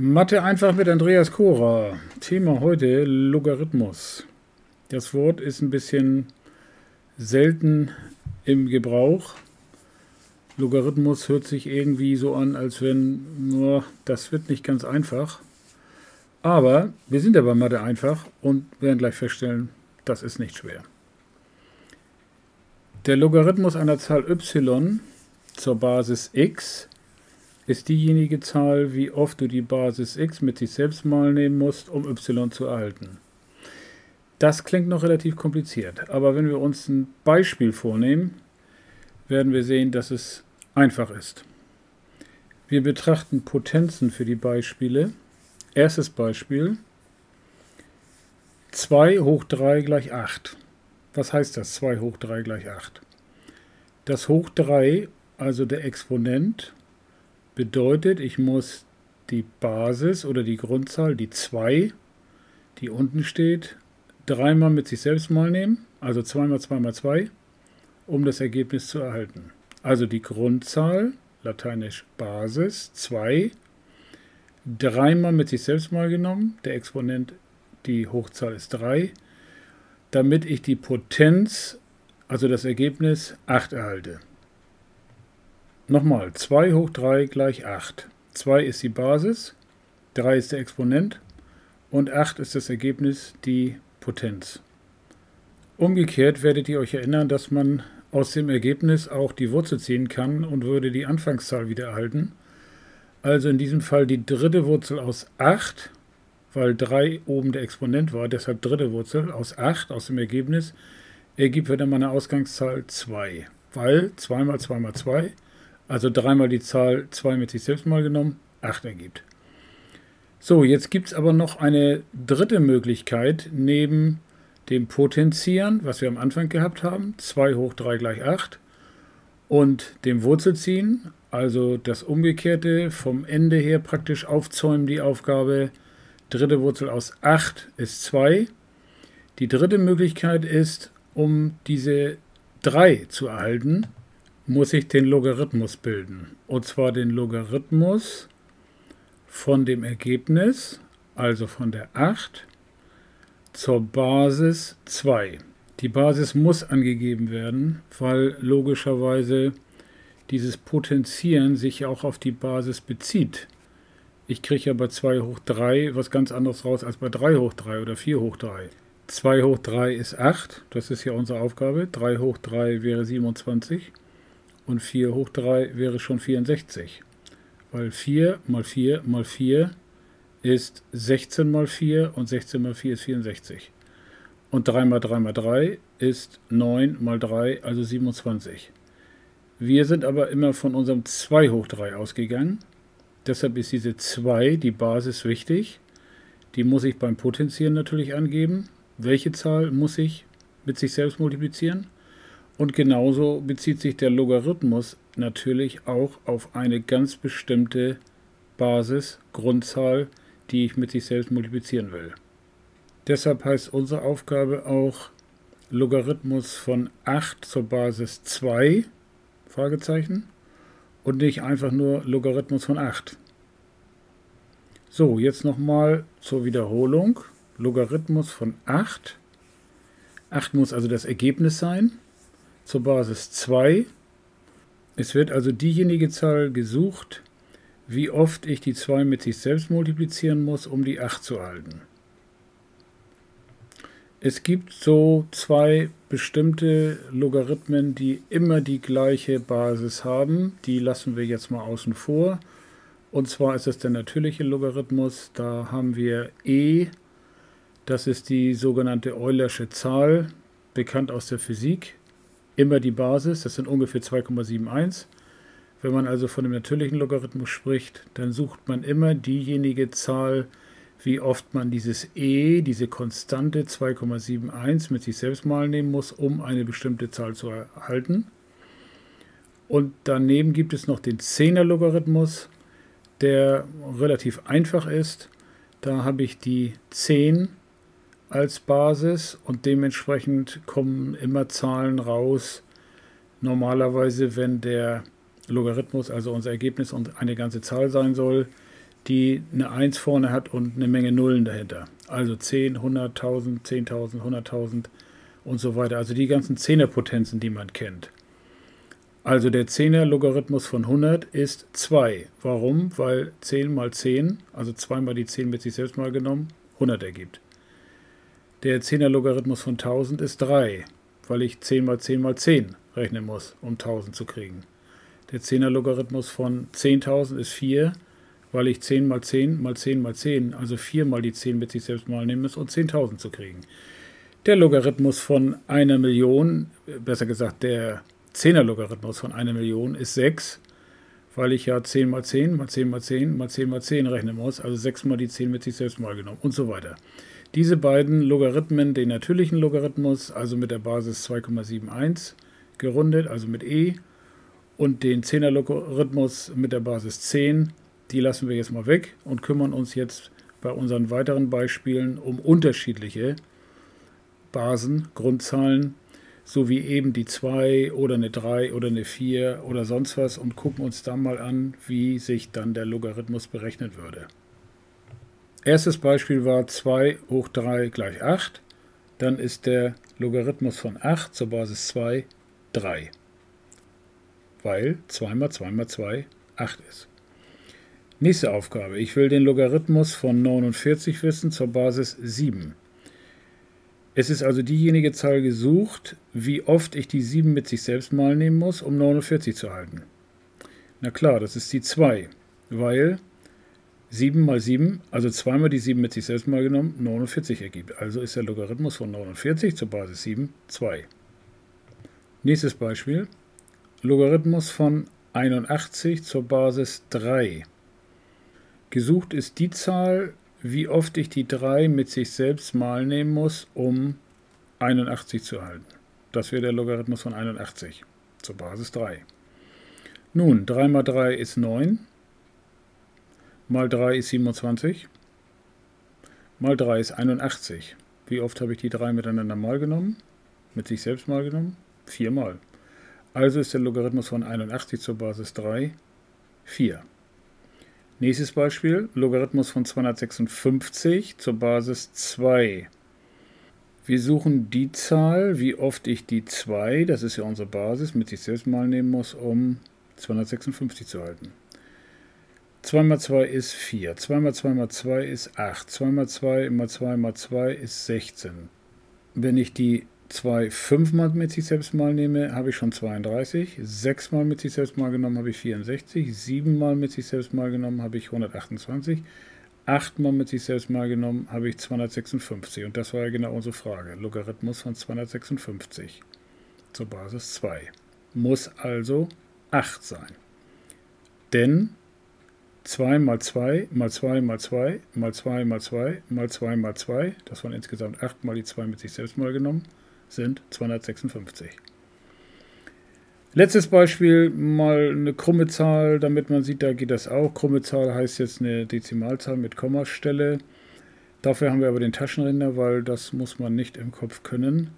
Mathe einfach mit Andreas Kora. Thema heute Logarithmus. Das Wort ist ein bisschen selten im Gebrauch. Logarithmus hört sich irgendwie so an, als wenn, oh, das wird nicht ganz einfach. Aber wir sind ja bei Mathe einfach und werden gleich feststellen, das ist nicht schwer. Der Logarithmus einer Zahl y zur Basis x ist diejenige Zahl, wie oft du die Basis x mit sich selbst mal nehmen musst, um y zu erhalten. Das klingt noch relativ kompliziert, aber wenn wir uns ein Beispiel vornehmen, werden wir sehen, dass es einfach ist. Wir betrachten Potenzen für die Beispiele. Erstes Beispiel. 2 hoch 3 gleich 8. Was heißt das 2 hoch 3 gleich 8? Das hoch 3, also der Exponent, bedeutet, ich muss die Basis oder die Grundzahl, die 2, die unten steht, dreimal mit sich selbst mal nehmen, also 2 mal 2 mal 2, um das Ergebnis zu erhalten. Also die Grundzahl, lateinisch Basis, 2, dreimal mit sich selbst mal genommen, der Exponent, die Hochzahl ist 3, damit ich die Potenz, also das Ergebnis, 8 erhalte. Nochmal, 2 hoch 3 gleich 8. 2 ist die Basis, 3 ist der Exponent und 8 ist das Ergebnis, die Potenz. Umgekehrt werdet ihr euch erinnern, dass man aus dem Ergebnis auch die Wurzel ziehen kann und würde die Anfangszahl wieder erhalten. Also in diesem Fall die dritte Wurzel aus 8, weil 3 oben der Exponent war, deshalb dritte Wurzel aus 8 aus dem Ergebnis, ergibt wieder meine Ausgangszahl 2, weil 2 mal 2 mal 2 also dreimal die Zahl 2 mit sich selbst mal genommen, 8 ergibt. So, jetzt gibt es aber noch eine dritte Möglichkeit neben dem Potenzieren, was wir am Anfang gehabt haben, 2 hoch 3 gleich 8, und dem Wurzelziehen, also das Umgekehrte vom Ende her praktisch aufzäumen die Aufgabe, dritte Wurzel aus 8 ist 2. Die dritte Möglichkeit ist, um diese 3 zu erhalten, muss ich den Logarithmus bilden. Und zwar den Logarithmus von dem Ergebnis, also von der 8, zur Basis 2. Die Basis muss angegeben werden, weil logischerweise dieses Potenzieren sich auch auf die Basis bezieht. Ich kriege ja bei 2 hoch 3 was ganz anderes raus als bei 3 hoch 3 oder 4 hoch 3. 2 hoch 3 ist 8, das ist ja unsere Aufgabe. 3 hoch 3 wäre 27 und 4 hoch 3 wäre schon 64. Weil 4 mal 4 mal 4 ist 16 mal 4 und 16 mal 4 ist 64. Und 3 mal 3 mal 3 ist 9 mal 3, also 27. Wir sind aber immer von unserem 2 hoch 3 ausgegangen. Deshalb ist diese 2, die Basis, wichtig. Die muss ich beim Potenzieren natürlich angeben. Welche Zahl muss ich mit sich selbst multiplizieren? Und genauso bezieht sich der Logarithmus natürlich auch auf eine ganz bestimmte Basis, Grundzahl, die ich mit sich selbst multiplizieren will. Deshalb heißt unsere Aufgabe auch Logarithmus von 8 zur Basis 2, Fragezeichen, und nicht einfach nur Logarithmus von 8. So, jetzt nochmal zur Wiederholung. Logarithmus von 8. 8 muss also das Ergebnis sein zur Basis 2. Es wird also diejenige Zahl gesucht, wie oft ich die 2 mit sich selbst multiplizieren muss, um die 8 zu erhalten. Es gibt so zwei bestimmte Logarithmen, die immer die gleiche Basis haben. Die lassen wir jetzt mal außen vor. Und zwar ist es der natürliche Logarithmus. Da haben wir e, das ist die sogenannte Eulersche Zahl, bekannt aus der Physik immer die Basis, das sind ungefähr 2,71. Wenn man also von dem natürlichen Logarithmus spricht, dann sucht man immer diejenige Zahl, wie oft man dieses e, diese Konstante 2,71 mit sich selbst mal nehmen muss, um eine bestimmte Zahl zu erhalten. Und daneben gibt es noch den 10er Logarithmus, der relativ einfach ist. Da habe ich die 10 als Basis und dementsprechend kommen immer Zahlen raus. Normalerweise, wenn der Logarithmus, also unser Ergebnis, eine ganze Zahl sein soll, die eine 1 vorne hat und eine Menge Nullen dahinter. Also 10, 100.000, 10.000, 100.000 und so weiter. Also die ganzen Zehnerpotenzen, die man kennt. Also der 10er Logarithmus von 100 ist 2. Warum? Weil 10 mal 10, also 2 mal die 10 mit sich selbst mal genommen, 100 ergibt. Der 10er Logarithmus von 1000 ist 3, weil ich 10 mal 10 mal 10 rechnen muss, um 1000 zu kriegen. Der 10er Logarithmus von 10.000 ist 4, weil ich 10 mal 10 mal 10 mal 10, also 4 mal die 10 mit sich selbst mal nehmen muss, um 10.000 zu kriegen. Der Logarithmus von einer Million, besser gesagt der 10er Logarithmus von einer Million ist 6, weil ich ja 10 mal 10 mal 10 mal 10 mal 10 mal 10 rechnen muss, also 6 mal die 10 mit sich selbst mal genommen und so weiter. Diese beiden Logarithmen, den natürlichen Logarithmus, also mit der Basis 2,71 gerundet, also mit e, und den 10er Logarithmus mit der Basis 10, die lassen wir jetzt mal weg und kümmern uns jetzt bei unseren weiteren Beispielen um unterschiedliche Basen, Grundzahlen, sowie eben die 2 oder eine 3 oder eine 4 oder sonst was und gucken uns dann mal an, wie sich dann der Logarithmus berechnet würde. Erstes Beispiel war 2 hoch 3 gleich 8. Dann ist der Logarithmus von 8 zur Basis 2 3. Weil 2 mal 2 mal 2 8 ist. Nächste Aufgabe. Ich will den Logarithmus von 49 wissen zur Basis 7. Es ist also diejenige Zahl gesucht, wie oft ich die 7 mit sich selbst mal nehmen muss, um 49 zu halten. Na klar, das ist die 2, weil 7 mal 7, also zweimal die 7 mit sich selbst mal genommen, 49 ergibt. Also ist der Logarithmus von 49 zur Basis 7 2. Nächstes Beispiel. Logarithmus von 81 zur Basis 3. Gesucht ist die Zahl, wie oft ich die 3 mit sich selbst mal nehmen muss, um 81 zu erhalten. Das wäre der Logarithmus von 81 zur Basis 3. Nun, 3 mal 3 ist 9, mal 3 ist 27, mal 3 ist 81. Wie oft habe ich die 3 miteinander mal genommen? Mit sich selbst mal genommen? Viermal. Also ist der Logarithmus von 81 zur Basis 3 4. Nächstes Beispiel, Logarithmus von 256 zur Basis 2. Wir suchen die Zahl, wie oft ich die 2, das ist ja unsere Basis, mit sich selbst mal nehmen muss, um 256 zu halten. 2 mal 2 ist 4, 2 mal 2 mal 2 ist 8, 2 mal 2 mal 2 mal 2 ist 16. Wenn ich die 2 fünfmal mit sich selbst mal nehme, habe ich schon 32. 6 mal mit sich selbst mal genommen, habe ich 64. 7 mal mit sich selbst mal genommen, habe ich 128. 8 mal mit sich selbst mal genommen, habe ich 256. Und das war ja genau unsere Frage. Logarithmus von 256 zur Basis 2. Muss also 8 sein. Denn 2 mal 2 mal 2 mal 2 mal 2 mal 2 mal 2 mal 2, das waren insgesamt 8 mal die 2 mit sich selbst mal genommen, sind 256. Letztes Beispiel, mal eine krumme Zahl, damit man sieht, da geht das auch. Krumme Zahl heißt jetzt eine Dezimalzahl mit Kommastelle. Dafür haben wir aber den Taschenrechner, weil das muss man nicht im Kopf können.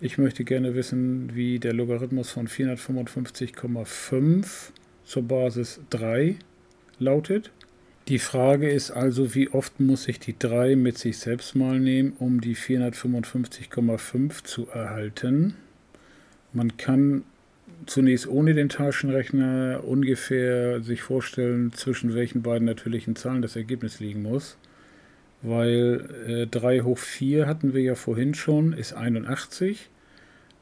Ich möchte gerne wissen, wie der Logarithmus von 455,5 zur Basis 3 lautet. Die Frage ist also, wie oft muss ich die 3 mit sich selbst mal nehmen, um die 455,5 zu erhalten. Man kann zunächst ohne den Taschenrechner ungefähr sich vorstellen, zwischen welchen beiden natürlichen Zahlen das Ergebnis liegen muss. Weil äh, 3 hoch 4 hatten wir ja vorhin schon, ist 81.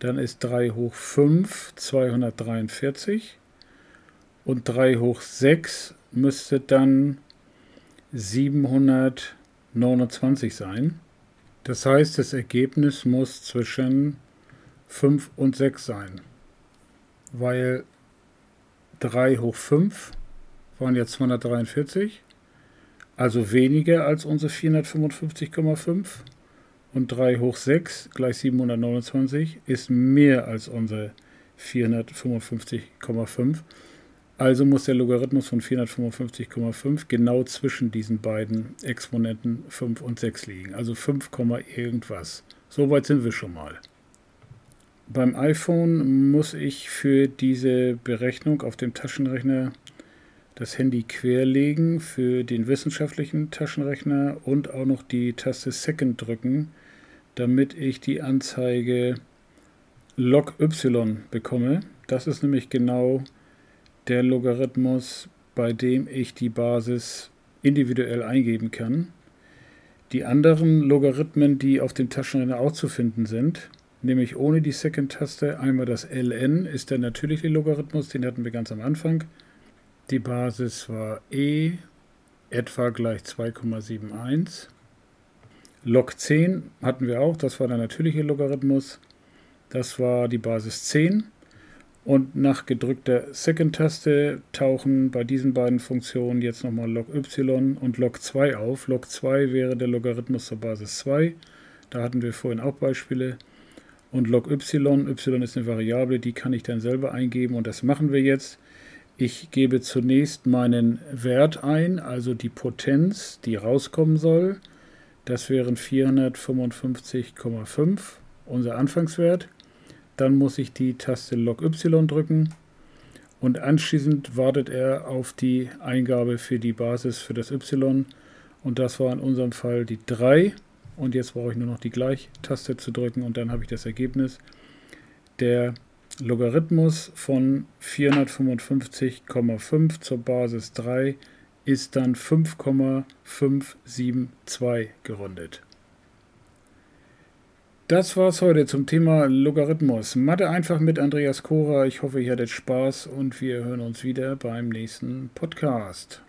Dann ist 3 hoch 5 243. Und 3 hoch 6 müsste dann 729 sein. Das heißt, das Ergebnis muss zwischen 5 und 6 sein, weil 3 hoch 5 waren jetzt 243, also weniger als unsere 455,5 und 3 hoch 6 gleich 729 ist mehr als unsere 455,5. Also muss der Logarithmus von 455,5 genau zwischen diesen beiden Exponenten 5 und 6 liegen. Also 5, irgendwas. Soweit sind wir schon mal. Beim iPhone muss ich für diese Berechnung auf dem Taschenrechner das Handy querlegen für den wissenschaftlichen Taschenrechner und auch noch die Taste Second drücken, damit ich die Anzeige log y bekomme. Das ist nämlich genau der Logarithmus, bei dem ich die Basis individuell eingeben kann. Die anderen Logarithmen, die auf dem Taschenrechner auch zu finden sind, nämlich ohne die Second-Taste, einmal das ln ist der natürliche Logarithmus, den hatten wir ganz am Anfang. Die Basis war e etwa gleich 2,71. Log 10 hatten wir auch, das war der natürliche Logarithmus. Das war die Basis 10. Und nach gedrückter Second-Taste tauchen bei diesen beiden Funktionen jetzt nochmal log y und log 2 auf. Log 2 wäre der Logarithmus zur Basis 2. Da hatten wir vorhin auch Beispiele. Und log y, y ist eine Variable, die kann ich dann selber eingeben und das machen wir jetzt. Ich gebe zunächst meinen Wert ein, also die Potenz, die rauskommen soll. Das wären 455,5, unser Anfangswert. Dann muss ich die Taste Log Y drücken und anschließend wartet er auf die Eingabe für die Basis für das Y. Und das war in unserem Fall die 3. Und jetzt brauche ich nur noch die Gleich-Taste zu drücken und dann habe ich das Ergebnis. Der Logarithmus von 455,5 zur Basis 3 ist dann 5,572 gerundet. Das war's heute zum Thema Logarithmus. Mathe einfach mit Andreas Kora. Ich hoffe, ihr hattet Spaß und wir hören uns wieder beim nächsten Podcast.